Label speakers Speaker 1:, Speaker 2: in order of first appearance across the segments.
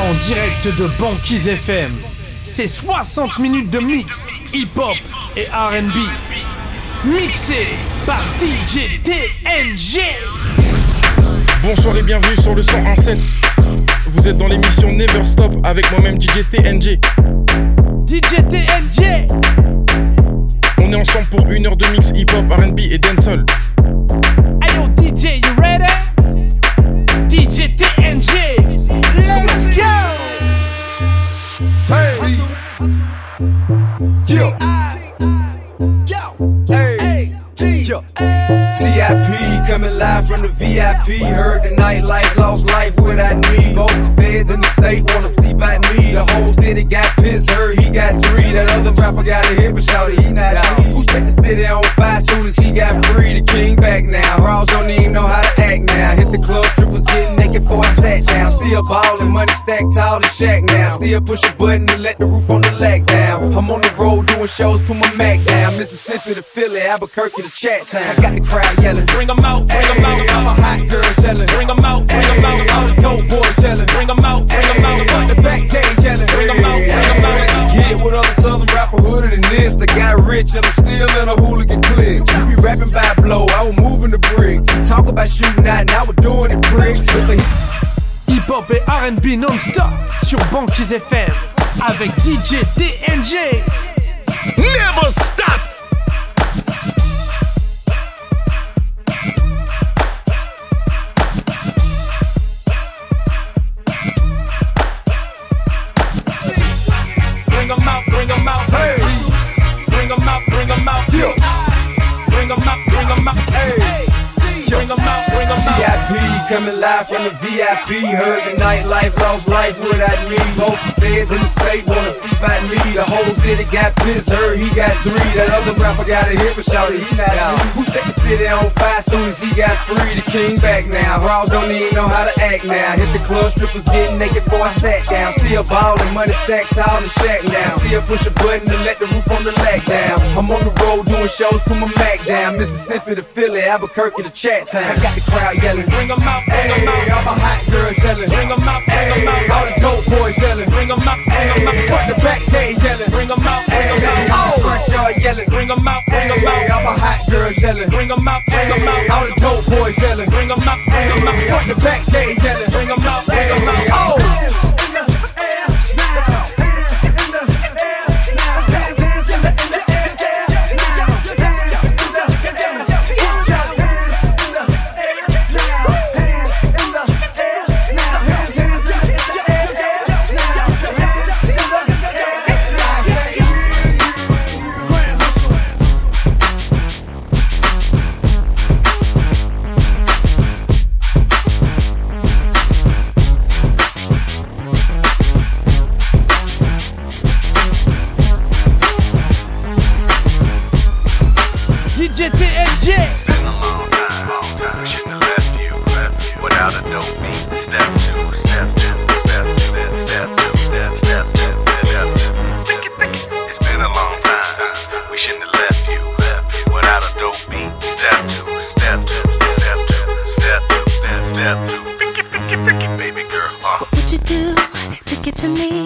Speaker 1: En direct de Banquise FM. C'est 60 minutes de mix hip-hop et RB. Mixé par DJ TNG.
Speaker 2: Bonsoir et bienvenue sur le 101.7. Vous êtes dans l'émission Never Stop avec moi-même DJ TNG.
Speaker 1: DJ TNG.
Speaker 2: On est ensemble pour une heure de mix hip-hop, RB et dancehall.
Speaker 1: Hey yo DJ, you ready?
Speaker 3: Yo. Coming live from the VIP. Heard the nightlife, lost life without me. Both the feds in the state wanna see by me. The whole city got pissed, heard he got three. That other rapper got a hit, but shouted he not out. Who set the city on fire soon as he got free? The king back now. Raws don't even know how to act now. Hit the club, strippers getting naked before I sat down. Still ballin', money stacked tall and shack now. Still push a button and let the roof on the lag down. I'm on the road doing shows, put my Mac down. Mississippi to Philly, Albuquerque to Chat Town. I got the crowd yelling.
Speaker 1: Bring 'em out, bring 'em out.
Speaker 3: I'm a hot girl yelling.
Speaker 1: Bring 'em out, bring 'em out.
Speaker 3: All the dope boys yelling.
Speaker 1: Bring 'em out, bring 'em out.
Speaker 3: Got the back gate yelling.
Speaker 1: Bring 'em out, bring 'em out.
Speaker 3: Yeah, what other southern rapper hooded than this? I got rich and I'm still in a hooligan clique. You be rapping by blow, I was moving the brick. Talk about shooting out, now we're doing it bricks. With the
Speaker 1: Hip-hop et RB non-stop sur Banquise FM avec DJ TNG.
Speaker 4: Never stop.
Speaker 3: Coming live from the VIP. Heard the nightlife, lost life without me. The feds in the state wanna see by me. The whole city got pissed, heard he got three. That other rapper got a hit, but shouted he not out. Who set the city on fire soon as he got free? The king back now. Raws don't even know how to act now. Hit the club, strippers getting naked before I sat down. Still ballin', money stacked tall and shack now. Still push a button and let the roof on the lag down. I'm on the road doing shows, put my Mac down. Mississippi to Philly, Albuquerque to Chat Town. I got the crowd yelling.
Speaker 1: Bring 'em out, bring 'em
Speaker 3: Hey,
Speaker 1: out.
Speaker 3: I'm a hot girl yelling.
Speaker 1: Bring 'em out, bring 'em
Speaker 3: Hey,
Speaker 1: out.
Speaker 3: all the dope boys yelling.
Speaker 1: Bring 'em out, bring 'em
Speaker 3: Hey,
Speaker 1: out.
Speaker 3: fuck the back gate yelling.
Speaker 1: Bring 'em out, bring 'em
Speaker 3: Hey,
Speaker 1: out.
Speaker 3: the front yard yelling.
Speaker 1: Bring 'em out, bring 'em
Speaker 3: Hey,
Speaker 1: out.
Speaker 3: I'm a hot girl yelling.
Speaker 1: Bring 'em out, bring 'em
Speaker 3: Hey,
Speaker 1: out.
Speaker 3: all the dope boys yelling.
Speaker 1: Bring 'em out, bring 'em
Speaker 3: Hey,
Speaker 1: out.
Speaker 3: fuck the back gate yelling.
Speaker 1: Bring 'em out, bring 'em
Speaker 3: Hey,
Speaker 1: out.
Speaker 3: oh.
Speaker 5: Baby girl. Uh.
Speaker 6: What would you do to get to me?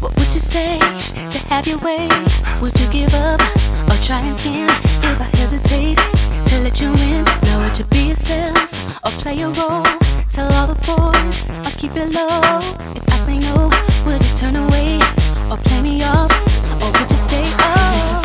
Speaker 6: What would you say to have your way? Would you give up or try again? If I hesitate to let you in, now would you be yourself or play a role? Tell all the boys or keep it low. If I say no, would you turn away or play me off? Or would you stay up?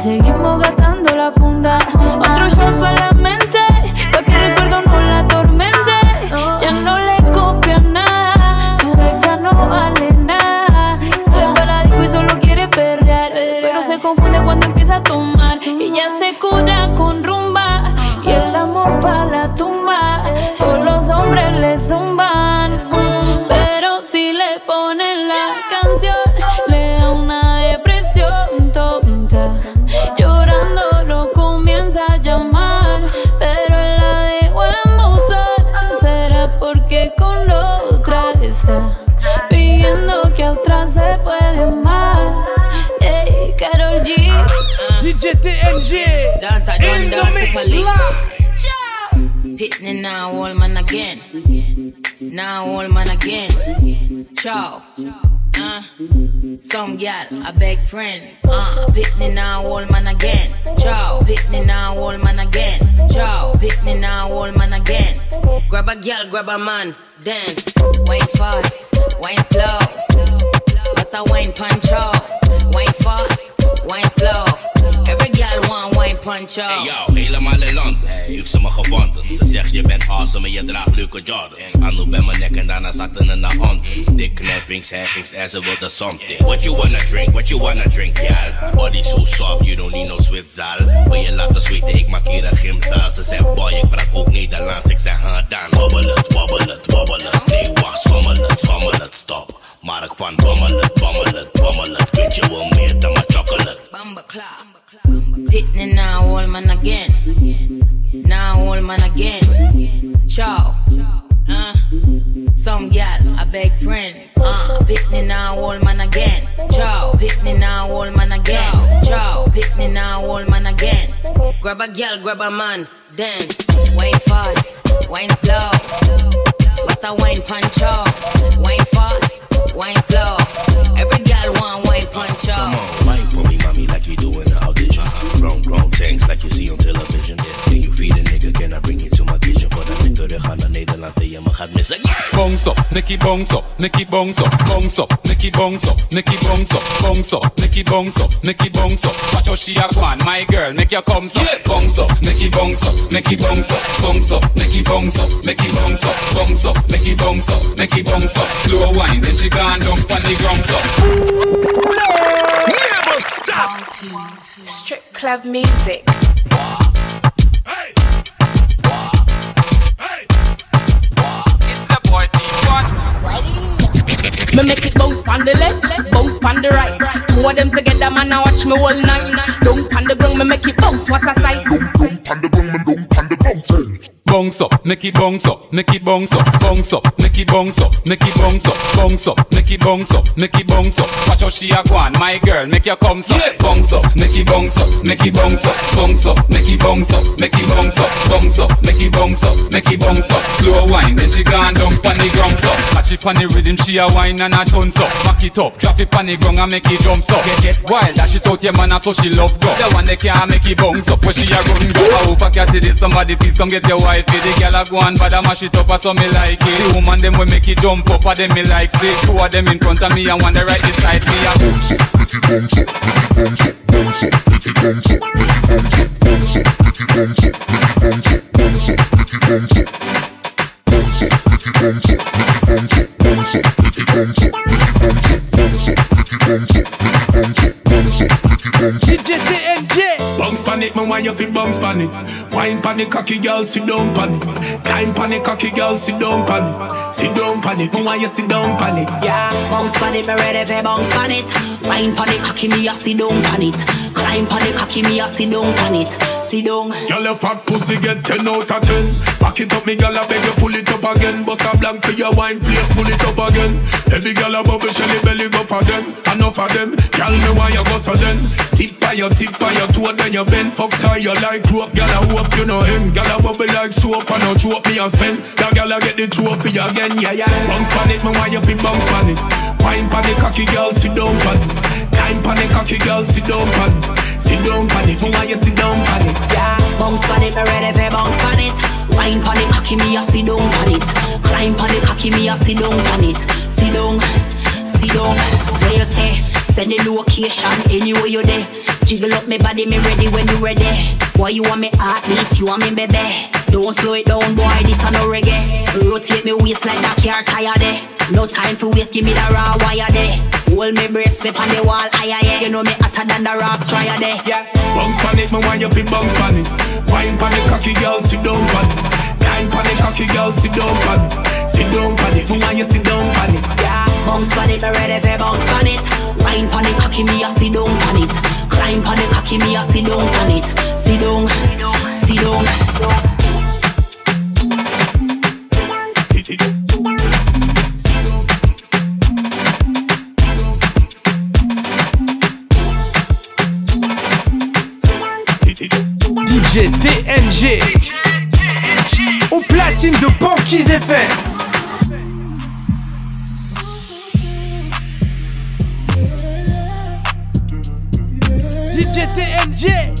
Speaker 7: seguimos gastando la funda. Otro shot para la mente, pa' que el recuerdo no la atormente. Ya no le copia nada, su ex ya no vale nada. Sale para la disco y solo quiere perrear, pero se confunde cuando empieza a tomar. Y ya se cura con rumba y el amor para la tumba. Todos los hombres le zumban, pero si le ponen la canción, se puede amar. Ey, Karol G.
Speaker 1: DJ TNG
Speaker 8: Dance, I don't
Speaker 1: the
Speaker 8: dance
Speaker 1: mix
Speaker 8: properly.
Speaker 1: live.
Speaker 8: Pitney now, old man again. Now, old man again. Ciao. Uh, some gal, a beg friend. Uh, Pitney now, old man again. Ciao. Pitney now, old man again. Ciao. Pitney now, old man again. Grab a gal, grab a man. Then, wine fast, wine slow. A wine punch. Wine fast, wine slow. Gal want wine punch out.
Speaker 9: Hey yo, helemaal in Londen heeft ze me gevonden. Ze zegt je bent awesome en je draagt leuke Jordans. Anu bij mijn nek en daarna zakte ze naar onder. Dik knappings, hackings en ze wilde something. What you wanna drink, what you wanna drink, gal? Body so soft, you don't need no zwitzaal. Wil je laten zweten, ik maak hier een gymzaal. Ze zegt boy, ik praat ook Nederlands. Ik zeg ha dan, wobbel het, wobbel het, wobbel het. Nee wacht, schommel het, schommel het, stop. Maar ik van bommel het, bommel het, bommel het. Weet je wel meer dan mijn chocolate.
Speaker 8: Bamba clap. Pitney now, old man again. Now, old man again. Ciao. Uh, some gal, a beg friend. Uh, Pitney now, old man again. Ciao. Pitney now, old man again. Ciao. Pitney now, old man again. Grab a gal, grab a man. Then, wine fast, wine slow. What's a wine punch out? Wine fast, wine slow. Every gal want wine punch
Speaker 9: Come on, wine for me, mommy, like you do in the audition. Grown, grown things like you see on television. Can ga naar Nederland en je me gaat missen.
Speaker 10: Bounce up, Nicky bounce up, Nicky bounce up, bounce up, Nicky bounce up, Nicky bounce up, bounce up, Nicky bounce up, Nicky bounce up. Watch how she a go my girl, make your comes up. Bounce up, Nicky bounce up, Nicky bounce up, bounce up, Nicky bounce up, Nicky bounce up, bounce up, Nicky bounce up, Nicky bounce up. Slow wine, then she gone down on the ground up.
Speaker 4: Never stop.
Speaker 11: Strip club music.
Speaker 10: It's
Speaker 12: Me make it bounce on the left, bounce on the right. Two of them together, man, I watch me all night. Don't on the ground, me make it bounce. What a sight!
Speaker 10: Bounce up, Nicky bounce up, Nicky bounce up, bounce up,
Speaker 13: Make it bounce up, make it bounce up, bounce up, make it bounce up, make it bounce up. Watch how she a go on, my girl, make your come up, bounce up, make it bounce up, make it bounce up, bounce up, make it bounce up, make it bounce up, bounce up, make it bounce up, make it bounce up. Slow wine, then she gone down pon the ground up. Catch it pon the rhythm, she a wine and a tons up. Back it up, drop it pon the ground and make it jump up. Get get wild, dash it out your man, so she love go. The one that can't make it bounce up, where she a run go. I hope I catch it, somebody please come get your wife. The girl a go but I mash it up, so me like it. The woman them we make it jump up, and them me like it. Two of them in front of me and one the right beside me. I bounce up, make it bounce up, make it bounce up, bounce up, make it bounce up, make it bounce up, bounce up, make it bounce up, make it bounce up, bounce up, make it bounce up. Bounce up, make it bounce up, make it bounce up, bounce up, make it bounce up, make it bounce up, bounce up, make it bounce up, make it bounce up, bounce up, make it bounce up.
Speaker 1: DJ TNG.
Speaker 14: Bounce pan it, man, why you fit bounce pan it? Wine pan it, cocky girl, sit down pan it. Climb pan it, cocky girl, sit down pan it. Sit down pan it, man, why you sit down pan it?
Speaker 15: Yeah, bounce pan it, me ready for bounce pan it. Wine pan it, cocky me, I sit down pan it. Climb pan it, cocky me, I sit down pan it. Sit down.
Speaker 14: Girl, your fat pussy get 10 out of 10. Back it up, me girl, I beg you pull it up again. Bust a blank for your wine, please pull it up again. Every girl a bubble, shelly belly go for them. Enough of them. Girl, me why you go so then? Tip by your tip by your toe, then you bend. Fuck tie you like rope, girl, I hope you know him. Girl, a bubble like soap, and no choke me and spend. That girl, I get the trophy again, yeah, yeah. Bounce pan it, me why you fit bounce pan it? Wine pan the cocky girl, sit down pan. Climb pan the cocky girl, sit down pan. Sit down pan it, me why you sit down pan it?
Speaker 15: Yeah, bounce pan it, me ready for bounce pan it. Wine pan the cocky me, I sit down pan it. Climb pan the cocky me, I sit down pan it. Sit down, sit down. Where you say? Send the location anywhere you there. Jiggle up me body, me ready when you ready. Why you want me heartbeat? You want me baby? Don't slow it down, boy. This a no reggae. Rotate me waist like that car tire there. No time for waste, give me the raw wire there. Hold me brace, me on the wall, aye aye aye. You know me hotter than the raw strier there.
Speaker 14: Yeah, bounce pan it, me want you fit bounce pan it. Wine pan it, cocky girl, sit down pan it. Climb pan it, cocky girl, sit down pan it. Sit down pan it, me want you sit down pan it.
Speaker 15: Yeah, bounce it, me ready for bounce it. Wine pan it, cocky me, I sit down pan it. Climb pan it, cocky me, I sit down pan it. Sit down, sit down.
Speaker 14: Sit down.
Speaker 1: DJ TNG. Au platine de Banquise FM.
Speaker 16: CTMC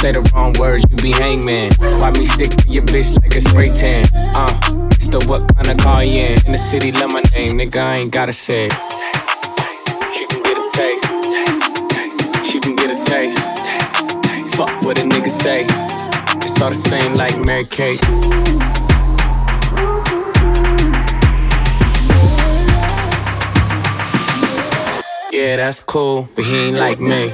Speaker 16: Say the wrong words, you be hangman. Why me stick to your bitch like a spray tan? Uh, it's the what kind of car you in? In the city, love my name, nigga, I ain't gotta say. it. She can get a taste. She can get a taste. Fuck what a nigga say. It's all the same like Mary Kate. Yeah, that's cool, but he ain't like me.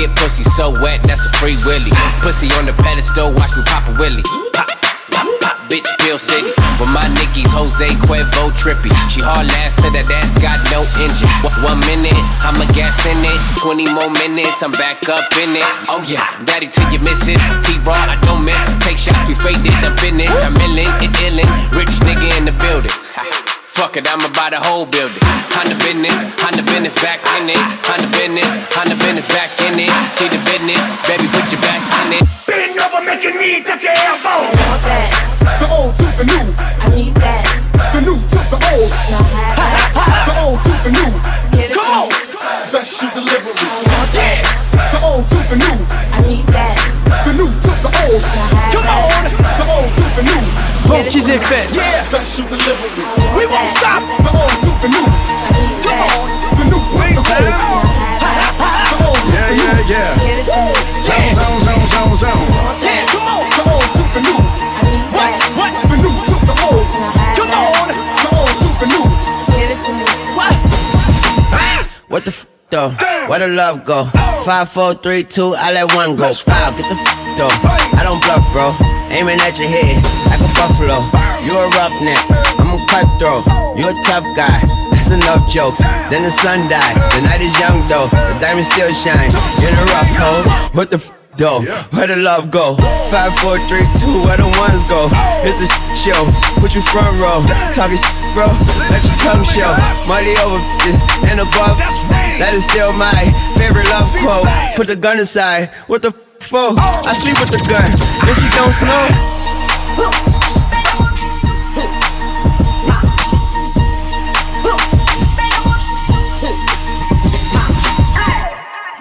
Speaker 16: Get pussy so wet, that's a free willy. Pussy on the pedestal, watch me pop a willy. Pop, pop, pop, bitch, Pill City. With my Nickies, Jose Cuervo trippy. She hard last to that ass got no engine. One, one minute, I'm a gas in it. 20 more minutes, I'm back up in it. Oh yeah, daddy to your missus. T-Raw, I don't miss. Take shots, we faded, I'm in it. I'm illin', it illin'. Rich nigga in the building. Fuck it, I'ma buy the whole building. Honda business, Honda business back in it. Honda business, Honda business back in it. See the business, baby, put your back in it.
Speaker 4: Bend over, make your knee touch your elbow.
Speaker 17: The old to the new.
Speaker 18: I need that.
Speaker 17: The new to the old. The old to the new.
Speaker 4: Come on.
Speaker 17: Best shoe delivery. The old to the new.
Speaker 18: I need that.
Speaker 17: The new to the old.
Speaker 4: Come on.
Speaker 1: Banquise FM.
Speaker 4: Yeah.
Speaker 17: Best delivery.
Speaker 4: We won't stop.
Speaker 17: The old to the new.
Speaker 4: Come on.
Speaker 17: The new to the old. The old to the new.
Speaker 4: yeah.
Speaker 17: Zone, zone, zone, zone, zone.
Speaker 4: Yeah, come on.
Speaker 17: The old to the new.
Speaker 4: What? What?
Speaker 17: The new to the old.
Speaker 4: Come on.
Speaker 17: The old to the new.
Speaker 4: What?
Speaker 19: What the f though? Where the love go? Five, four, three, two, I let one go. Wow, get the f though. I don't bluff, bro. Aiming at your head like a buffalo. You a roughneck, I'm a cutthroat. You a tough guy. That's enough jokes. Then the sun died. The night is young though. The diamond still shine. In a rough hole. What the f though? Where the love go? Five, four, three, two, where the ones go? It's a show. Put you front row. Talking bro. Let your tongue show. Money over bitches and above. That is still my favorite love quote. Put the gun aside. What the f for? I sleep with the gun. Then she don't snow.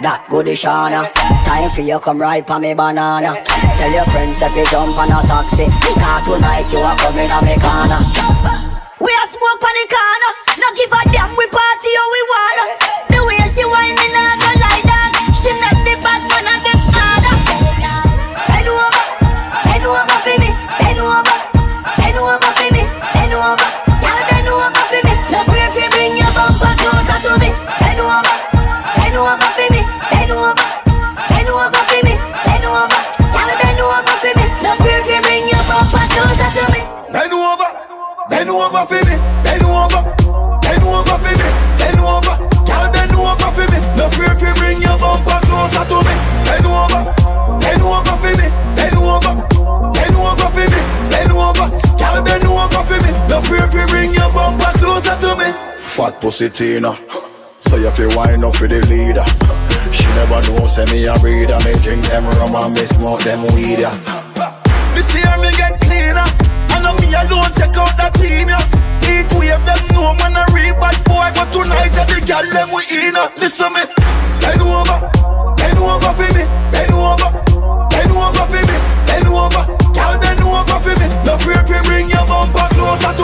Speaker 20: That goody Shana Time for you come ride pa me banana Tell your friends if you jump on a taxi Car tonight you are coming on me corner
Speaker 21: We are smoke on the corner. No give a damn, we party or we wanna. The way she whine over for me. No fear if you bring your bumper closer to me.
Speaker 22: Fat pussy Tina. So you feel wind up for the leader. She never know, say me a breeder. Me drink them rum and me smoke them weed. Yeah.
Speaker 17: Me see her me get cleaner. I know me alone check out that team, yeah. Eat wave them know man a real bad boy, but tonight that the girl them we in. Listen me, bend over, bend over for me, bend over, bend over for me, bend over. Girl bend over for me. No fear if you bring your closer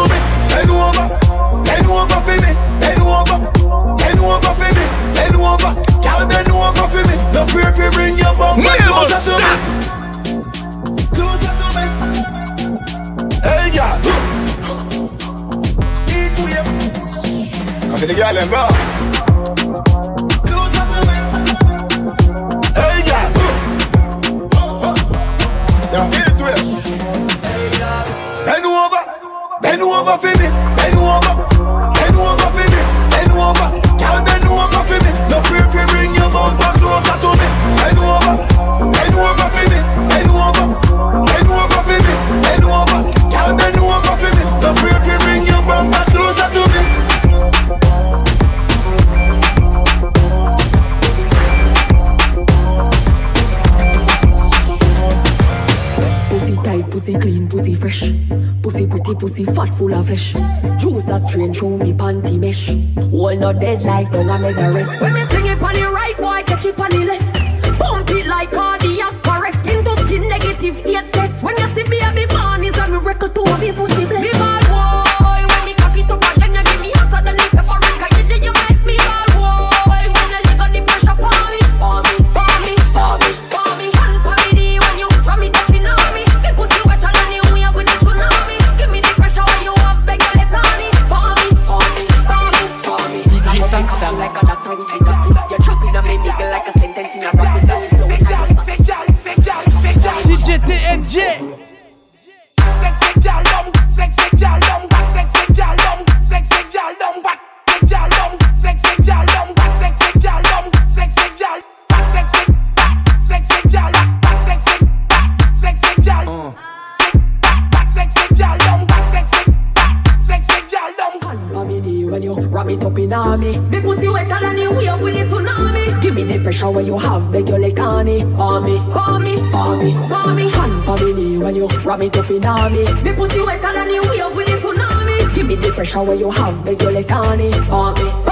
Speaker 23: pressure where you have, beg your leg on it. Army, army, army, army. Hand on me knee when you ram it up in army. Me pussy wetter than you wave with the tsunami. Give me the pressure where you have, beg your leg on it. Army, army,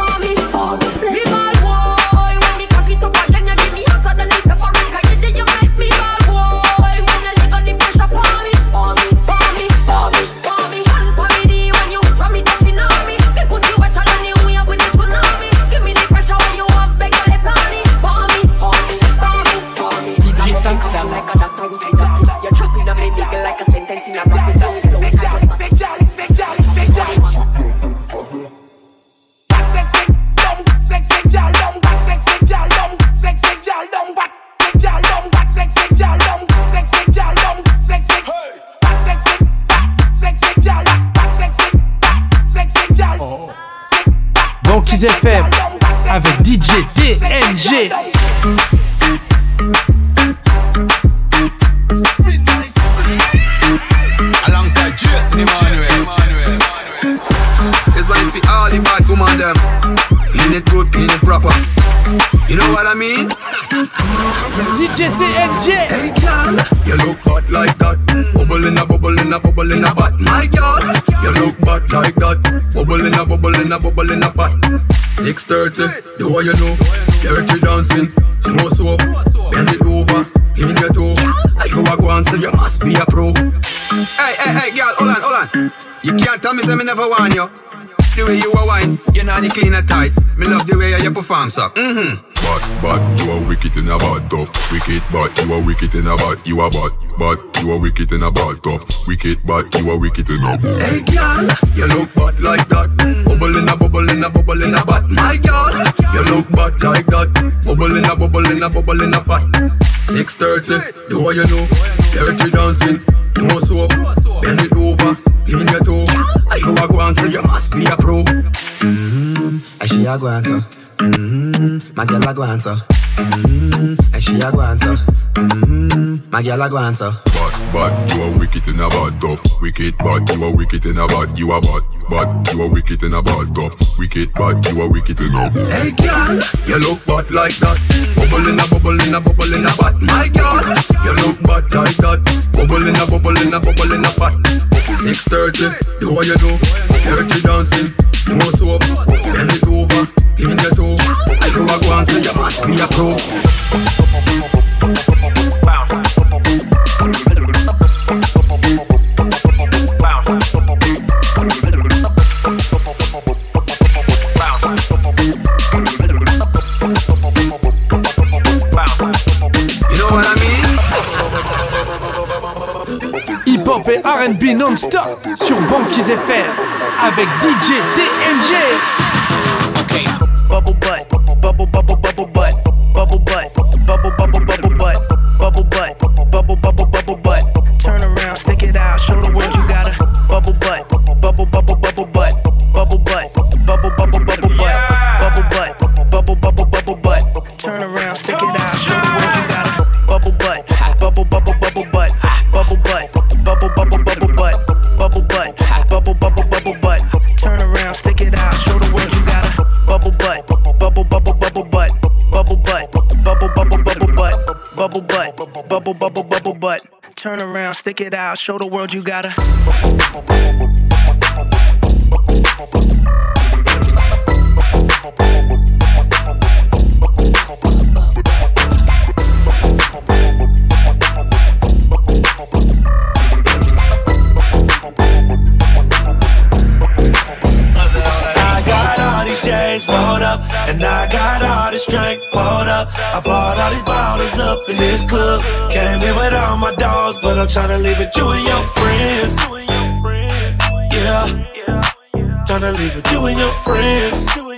Speaker 23: You
Speaker 24: can't tell me say me never want you. The way you are wine, you know clean and tight. Me love the way you perform, so. Mm-hmm.
Speaker 25: But, but, you are wicked in a bad top. Wicked, but you are wicked in a bad. You are bad, but you are wicked in a bad top. Wicked, but you are wicked in a.
Speaker 24: Hey girl, you look bad like that. Bubble in a bubble in a bubble in a butt. My girl, you look bad like that. Bubble in a bubble in a bubble in a butt. 6:30, do what you know. Dirty dancing, no soap. Bend it over, clean your toe. Know I go on, so you must be a pro. Mm-hmm. And she a go answer. Mm-hmm. My girl a go answer. Mm-hmm. And she a go answer. Mm-hmm. My girl a go answer.
Speaker 25: But, but you are wicked in a bad top. Wicked, but you are wicked in a bad. You are bad, but you are wicked in a bad top. Wicked, but you are wicked in a.
Speaker 24: Hey girl, you look bad like that. Bubble in a bubble in a bubble in a butt. My girl, you look bad like that. Bubble in a bubble in a bubble in a butt. 6:30, do what you do. Dirty dancing, no soap. Bend it over, clean your toe. I know I go on, so you must be a pro. You know what I mean?
Speaker 17: Hip-hop et RB non-stop sur Banquise FM avec DJ TNG.
Speaker 26: Okay. Bubble butt, bubble bubble bubble butt, bubble butt, bubble bubble bubble butt, bubble butt, bubble bubble bubble butt. Turn around, stick it out, show the world you got a bubble butt, bubble bubble bubble butt, bubble butt, bubble bubble bubble butt, bubble butt, bubble bubble bubble butt. Turn around, stick stick it out, show the world you got a
Speaker 27: I got all these chains pulled up, and I got all this up. I I'm tryna leave with you and your friends. Yeah, tryna leave with you and your friends.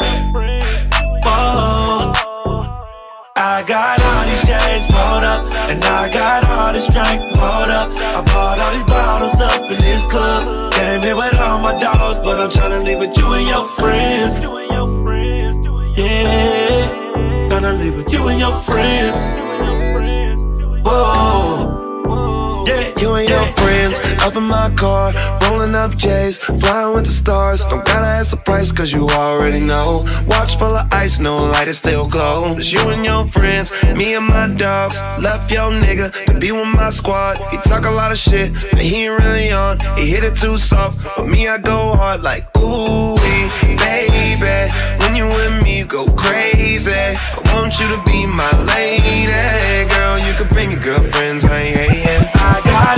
Speaker 27: My car, rolling up J's, flying with the stars. Don't gotta ask the price, cause you already know. Watch full of ice, no light, it still glow. It's you and your friends, me and my dogs. Left your nigga to be with my squad. He talk a lot of shit, but he ain't really on. He hit it too soft, but me, I go hard like, ooh, baby. When you with me, you go crazy. I want you to be my lady. Girl, you can bring your girlfriends, I ain't hating.
Speaker 28: I got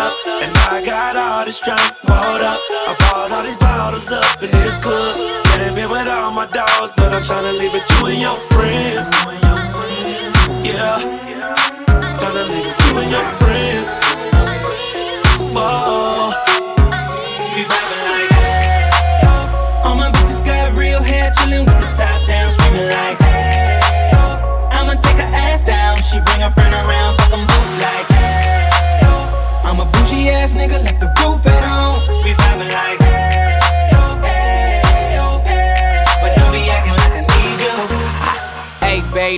Speaker 28: up, and I got all this drink rolled up. I bought all these bottles up in this club. Getting in with all my dogs, but I'm tryna leave it you and your friends. Yeah, tryna leave it you and your friends. Whoa.
Speaker 29: We vibing like. All my bitches got real hair, chillin' with the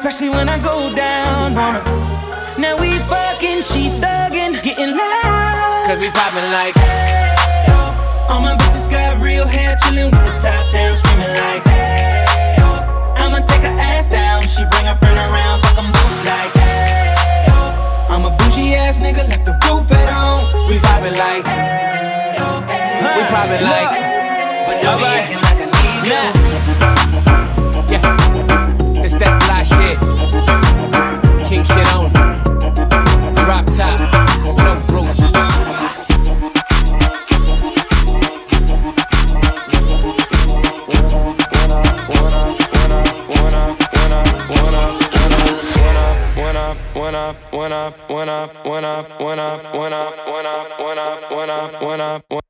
Speaker 29: especially when I go down on her. Now we fucking, she thuggin', getting loud.
Speaker 16: Cause we poppin' like. hey, yo.
Speaker 29: All my bitches got real hair, chillin' with the top down, screaming like, hey, oh. I'ma take her ass down, she bring her friend around, fuck 'em both like, hey, oh. I'm a bougie ass nigga, left the roof at home.
Speaker 16: We poppin' like. hey, yo. We poppin' like.
Speaker 29: But don't be acting like I need you.
Speaker 16: Drop top. No roof.
Speaker 28: When up, when up, when up, when up, when up, when up, when up, when up, when up, when when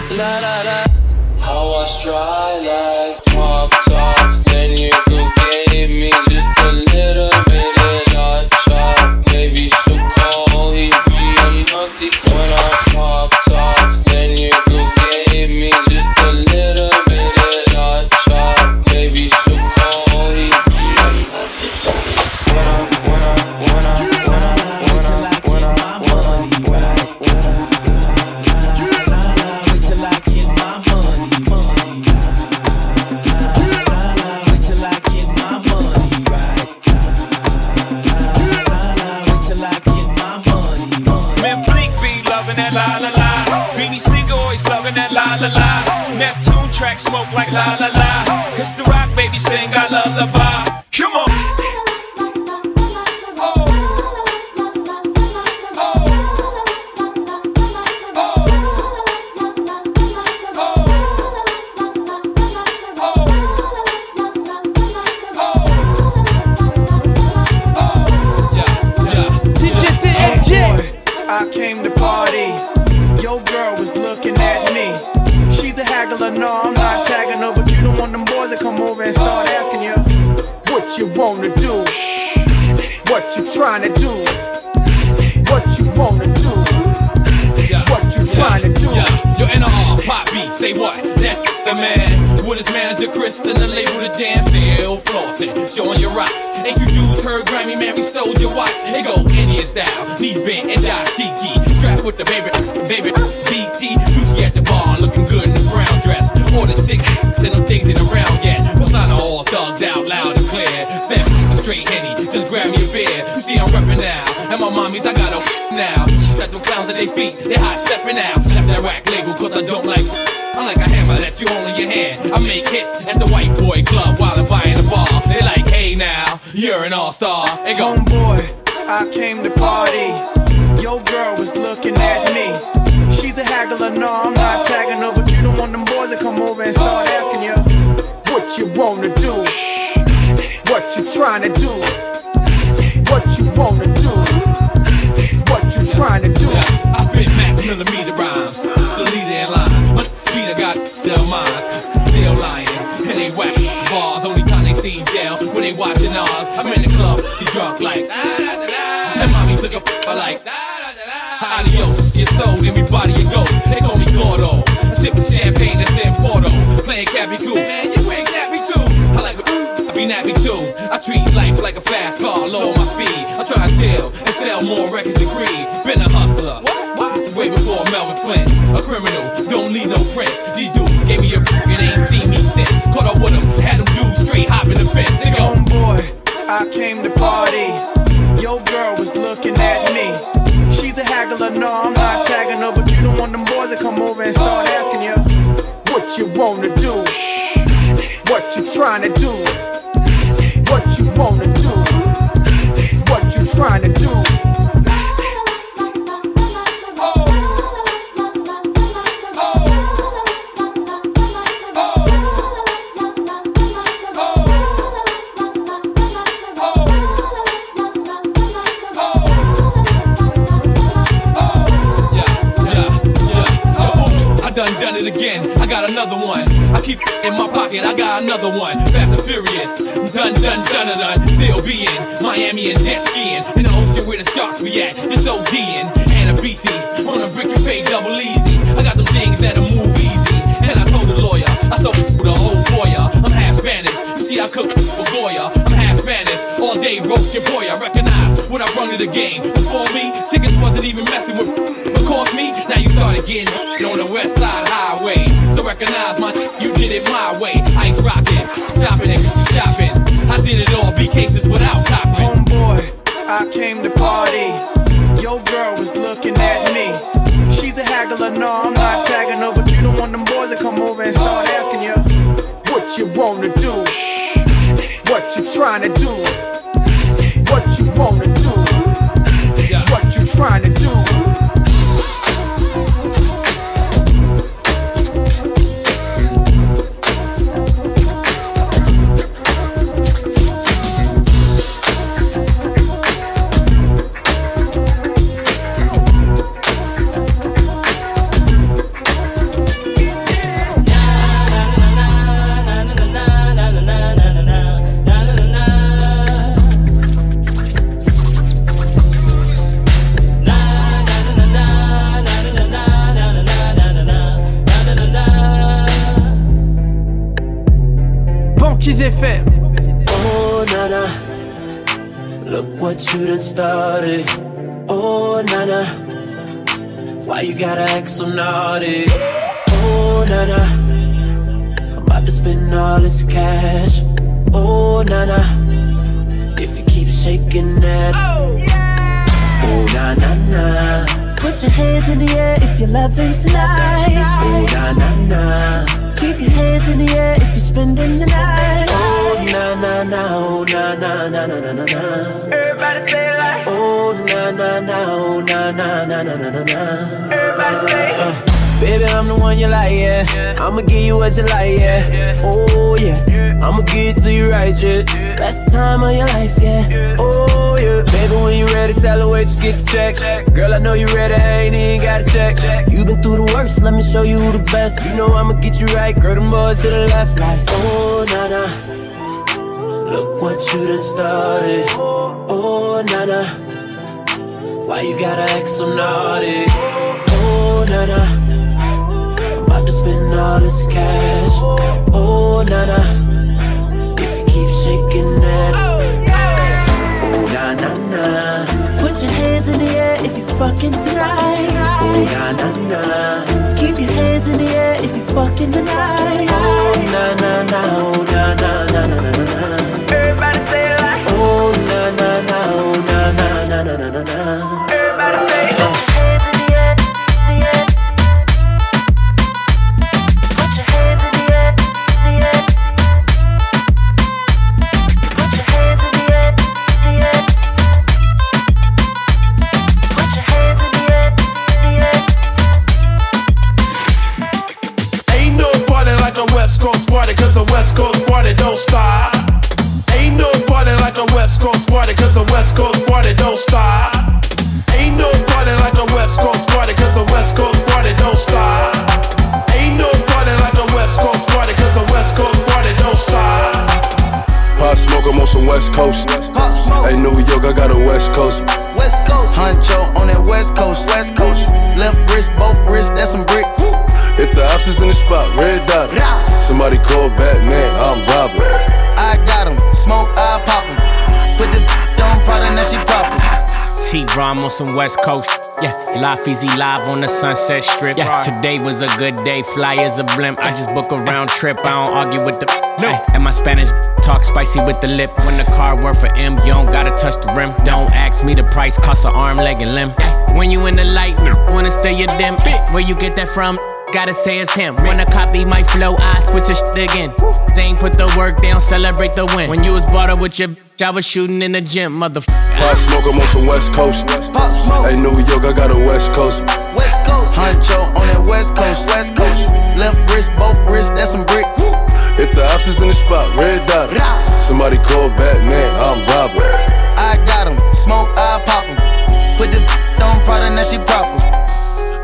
Speaker 28: la la la. How I try like popped off, then you go gave me just a little bit of la chop. Baby, so cold, he from the north, he when I
Speaker 10: you're an all star. And go,
Speaker 30: Homeboy, I came to party. Your girl was looking at me. She's a haggler, no, I'm not tagging her, but you don't want them boys to come over and start asking you
Speaker 31: what you wanna do, what you trying to do, what you wanna do, what you trying to do.
Speaker 10: I spit max millimeter and on a brick you pay double easy. I got them things that'll move easy. And I told the lawyer, I saw a old boya. I'm half Spanish. You see, I cook for Goya. I'm half Spanish. All day roast your boy. I recognize what I brought to the game. Before me, chickens wasn't even messing with. But cost me, now you started getting on the west side highway. So recognize my you did it my way.
Speaker 32: Act so naughty? Oh, Nana. I'm about to spend all this cash. Oh, Nana. If you keep shaking that. Oh, na na na.
Speaker 33: Put your hands in the air if you're loving tonight.
Speaker 32: Oh, na na na.
Speaker 33: Keep your hands in the air if you're spending the night.
Speaker 32: Oh, na na na, oh, na na na na na na na.
Speaker 33: Everybody say like.
Speaker 32: Oh, na na na, oh, na na na na na na na.
Speaker 33: Everybody say
Speaker 32: Uh, baby, I'm the one you like, yeah. I'ma give you what you like, yeah. Oh, yeah. I'ma give it to you right, yeah. Best time of your life, yeah. Oh, yeah. Baby, when you ready, tell her wait, just get the check. Girl, I know you ready, I ain't even got to check. You been through the worst, let me show you the best. You know I'ma get you right, girl, them boys to the left, like, oh, nah, nah. Look what you done started. Oh, nah. Why you gotta act so naughty? Oh, nah. I'm about to spend all this cash. Oh, nah. If you keep shaking that. Oh, nah, nah, nah.
Speaker 34: Put your hands in the air if you fucking tonight.
Speaker 32: Oh, nah, nah, nah.
Speaker 34: Keep your hands in the air if you fucking tonight.
Speaker 32: Oh, nah, nah, nah. Oh, nah, nah, nah, nah, nah, nah,
Speaker 35: a West Coast party don't stop. Ain't no party like a West Coast party, cause a West Coast party don't stop. Ain't no party like a West Coast party, cause a West Coast party don't stop.
Speaker 36: Pop smoke, I'm on some West Coast. Hey, New York, I got a West Coast.
Speaker 24: West Coast. Huncho on that West Coast. West Coast. Left wrist, both wrists, that's some bricks.
Speaker 36: If the ops is in the spot, red dot. Somebody call Batman,
Speaker 16: Rom on some West Coast. Yeah, Life Eazy live on the Sunset Strip. Yeah, today was a good day. Fly as a blimp. I just book a round trip. I don't argue with the. No. And my Spanish talk spicy with the lip. When the car worth for M, you don't gotta touch the rim. Don't ask me the price, cost an arm, leg, and limb. When you in the light, wanna stay your dim. Where you get that from? Gotta say it's him. Wanna copy my flow, I switch the shit again. Zane put the work down, celebrate the win. When you was bought up with your bitch, I was shooting in the gym, motherfucker.
Speaker 36: Pop smoke, I'm on some West Coast. Hey, New York, I got a West Coast.
Speaker 24: West Coast. Huncho on that West Coast. West Coast. Left wrist, both wrists, that's some bricks.
Speaker 36: If the ops is in the spot, red dot. Somebody call Batman, I'm robbing.
Speaker 24: I got got 'em. Smoke, I pop pop 'em. Put the on product, now she proper.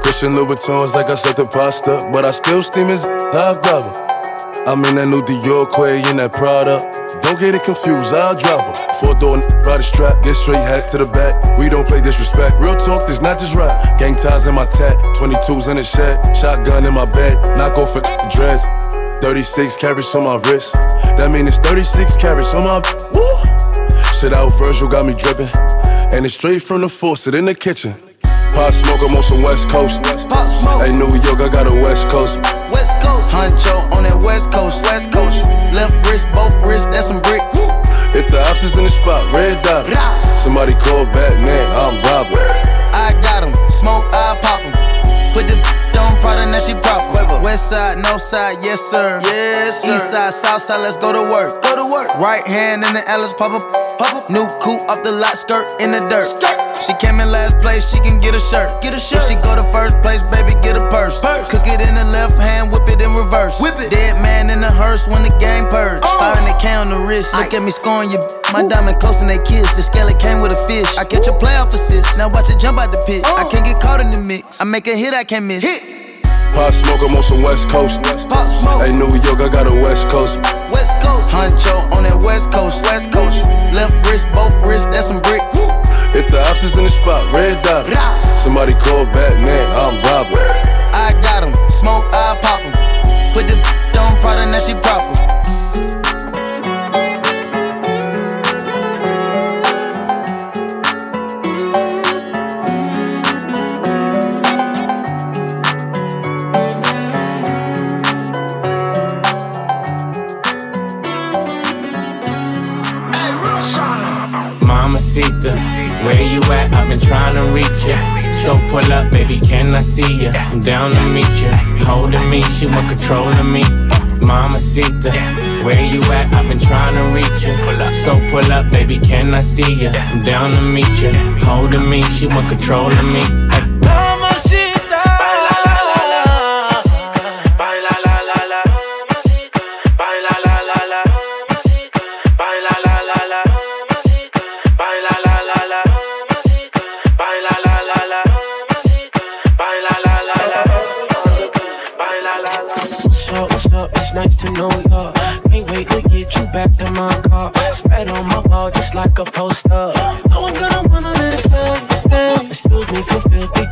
Speaker 36: Christian Louboutins like I said the pasta, but I still steam his I grab her. I'm in that new Dior Quay in that Prada. Don't get it confused, I'll drop her. Four door the strap, get straight hat to the back. We don't play disrespect. Real talk, this not just rap. Gang ties in my tat, 22s in the shed, shotgun in my bed, knock off a dress. 36 carats on my wrist. That mean it's 36 carats on my. Woo! Shit out Virgil got me dripping. And it's straight from the faucet in the kitchen. Pop smoke, I'm on some West Coast.
Speaker 24: Pop smoke.
Speaker 36: Hey, New York, I got a West Coast.
Speaker 24: West Coast. Huncho on that West Coast. West Coast. Left wrist, both wrists, that's some bricks.
Speaker 36: If the ops is in the spot, red dot. Somebody call Batman, I'm robbing.
Speaker 24: I got got 'em. Smoke, I pop pop 'em. Put the on product, now she proper. West side, no side, yes sir. Yes sir. East side, south side, let's go to work. Go to work. Right hand in the Ellis, pop up, pop up. New coupe up the lot, skirt in the dirt. Skirt. She came in last place, she can get a shirt. Get a shirt. If she go to first place, baby, get a purse. purse. Cook it in the left hand, whip it in reverse. Whip it. Dead man in the hearse when the game purge. Oh. 500k on the wrist. Look at me scoring you. My diamond close and they kiss. The skeleton came with a fish. I catch a playoff assist. Now watch it jump out the pit. I oh. can't get caught in the mix. I make a hit, I can't miss. Hit.
Speaker 36: Pop smoke, I'm on some West Coast.
Speaker 24: Pop smoke.
Speaker 36: Hey, New York, I got a West Coast.
Speaker 24: West Coast. Huncho on that West Coast. West Coast. Left wrist, both wrists, that's some bricks.
Speaker 36: If the ops is in the spot, red dot. Somebody call Batman, I'm robbing.
Speaker 24: I got got 'em. Smoke, I pop pop 'em. Put the on product, now she proper.
Speaker 16: Mamacita, where you at? I've been trying to reach ya. So pull up, baby, can I see ya? I'm down to meet ya. Holding me, she want control of me. Mamacita, where you at? I've been trying to reach ya. So pull up, baby, can I see ya? I'm down to meet ya. Holding me, she want control of me.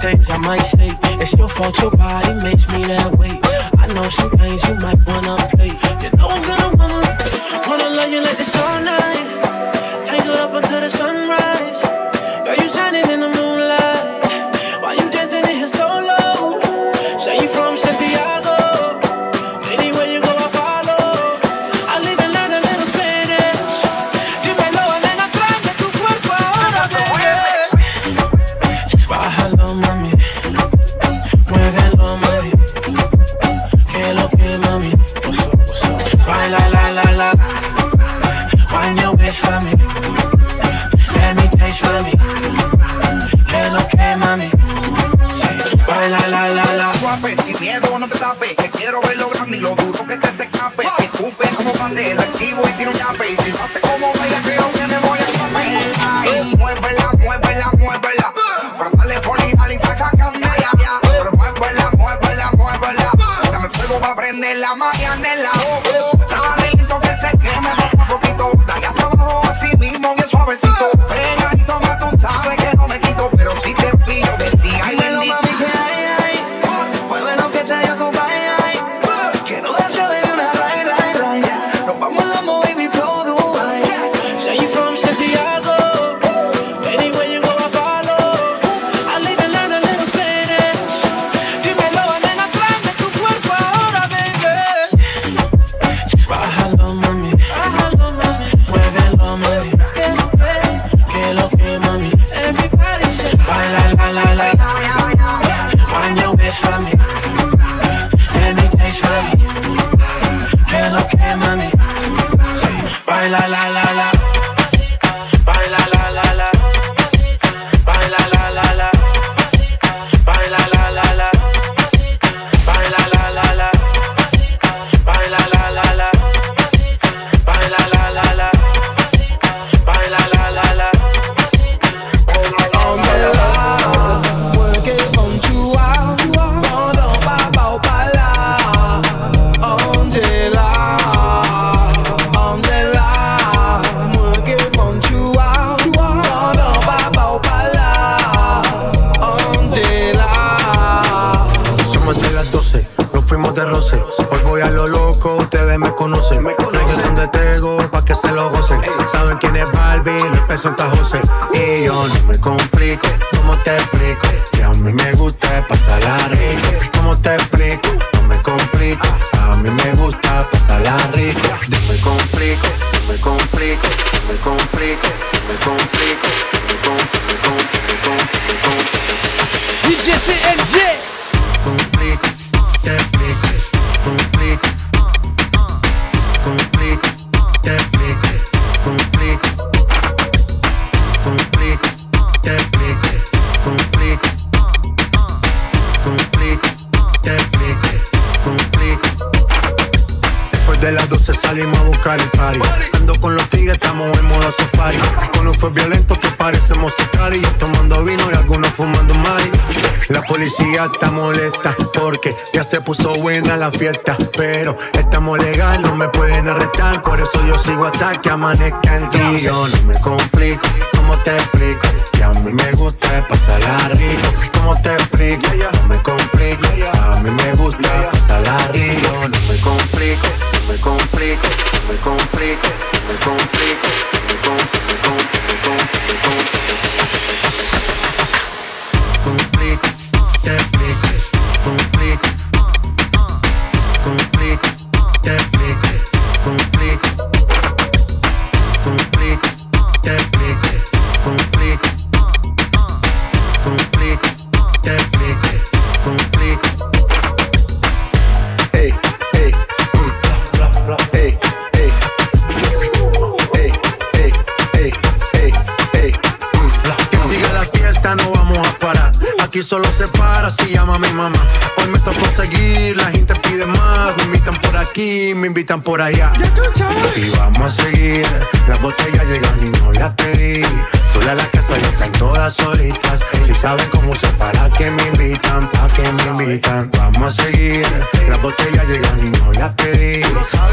Speaker 37: things I might say. It's your fault your body makes me that way. I know some things you might wanna play. You know I'm gonna wanna, wanna love you like this all night. money. Baila, la, la.
Speaker 38: gata molesta porque ya se puso buena la fiesta. Pero estamos legal, no me pueden arrestar, por eso yo sigo hasta que amanezca en ti. No me complico, ¿cómo te explico? Que a mí me gusta pasarla rico. ¿Cómo te explico? No me complico, a mí me gusta pasarla rico. No me complico, no me complico, no me complico, no me complico, no me complico, no me complico, complico. É complica, complica. mi mamá. Hoy me tocó seguirla aquí, me invitan por allá. Y vamos a seguir. Las botellas llegan y no las pedí. Sola la casa ya están todas solitas. Si saben cómo se para que me invitan, pa' que me invitan. Vamos a seguir. Las botellas llegan y no las pedí.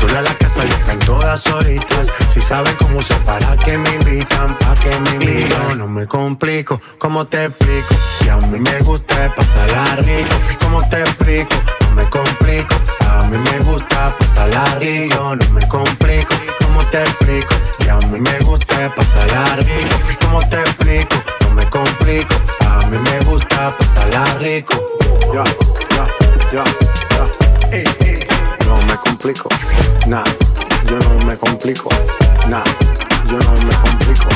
Speaker 38: Sola la casa ya están todas solitas. Si saben cómo se para que me invitan, pa' que me invitan. no me complico, ¿cómo te explico? Si a mí me gusta pasarla rico. ¿Cómo te explico? No me complico. A mí me gusta pasarla rico. No me complico, ¿cómo te explico? Si a mí me gusta pasarla rico. ¿Cómo te explico? No me complico. A mí me gusta pasarla rico. Ya, ya, ya, ya. No me complico, nah. Yo no me complico, nah. Yo no me complico.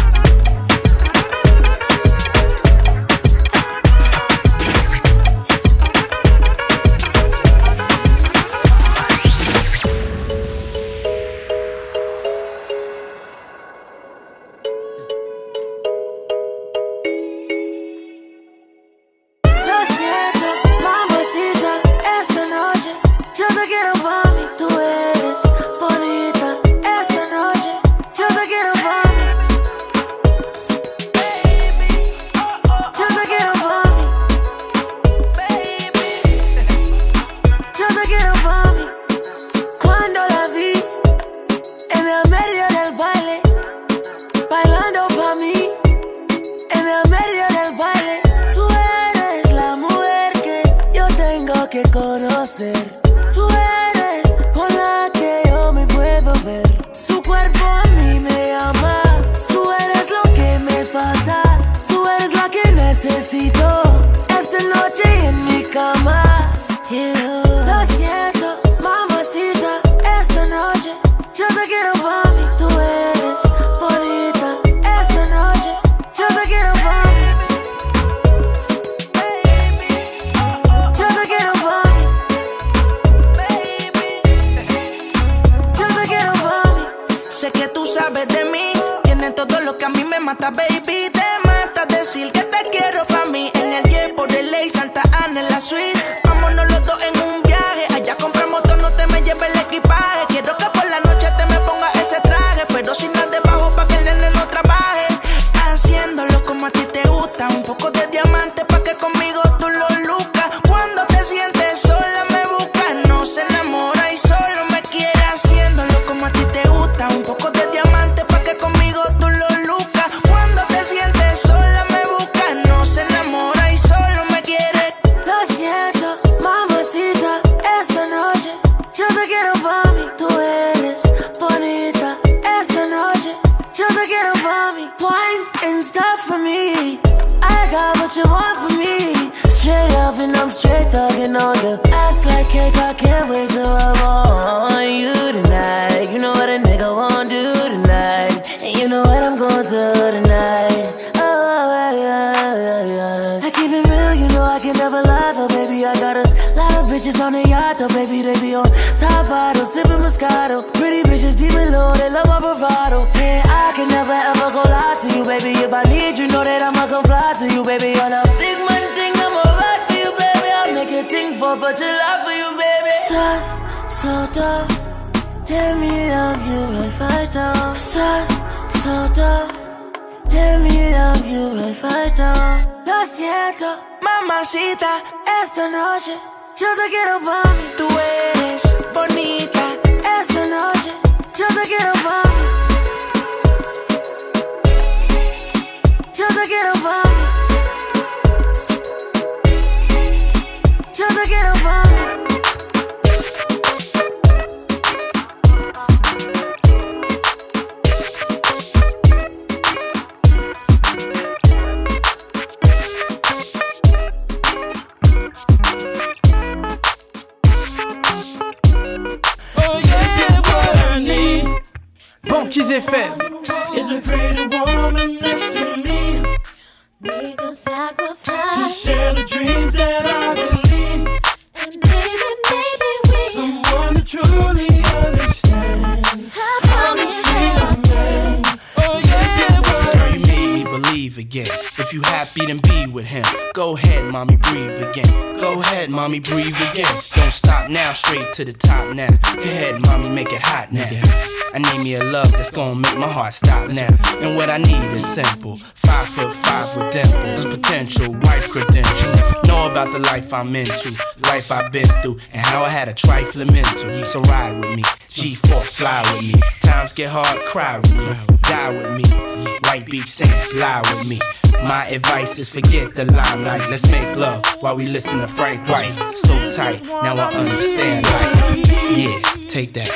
Speaker 1: mamacita. Esta noche yo te quiero para mí. mommy breathe again mommy, breathe again. Don't stop now, straight to the top now. Go ahead, mommy, make it hot now. I need me a love that's gonna make my heart stop now. And what I need is simple. Five foot five with dimples, potential, wife credentials. Know about the life I'm into, life I've been through, and how I had a trifling mental. So ride with me, G4, fly with me. Times get hard, cry with me, die with me. White Beach Saints, lie with me. My advice is forget the limelight. Let's make love while we listen to Frank White. So tight, now I understand life. Yeah, take that.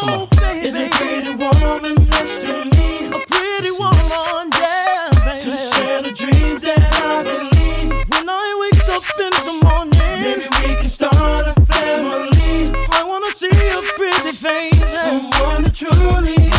Speaker 1: Come on.
Speaker 4: Is it pretty woman next to me? A pretty woman, yeah, baby. To share the dreams that I believe. When I wake up in the morning, maybe we can start a family. I wanna see a pretty face, someone
Speaker 39: that
Speaker 7: truly.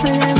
Speaker 7: Hustling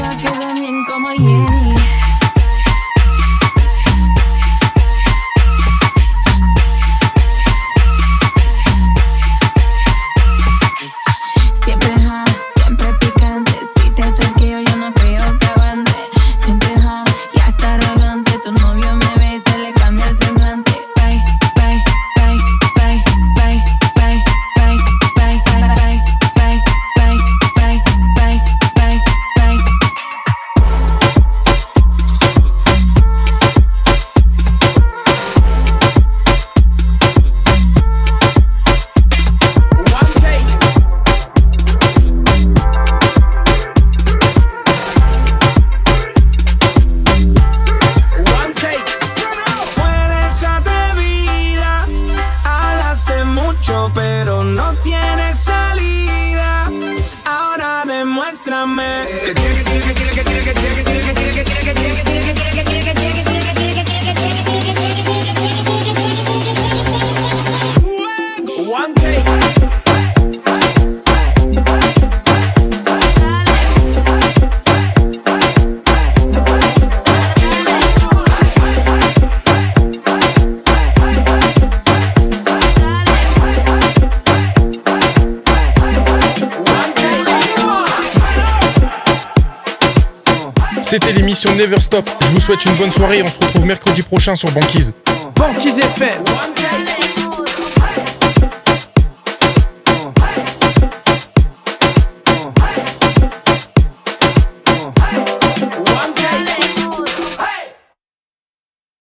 Speaker 7: Never Stop. Je vous souhaite une bonne soirée et on se retrouve mercredi prochain sur Banquise.
Speaker 2: Banquise FM.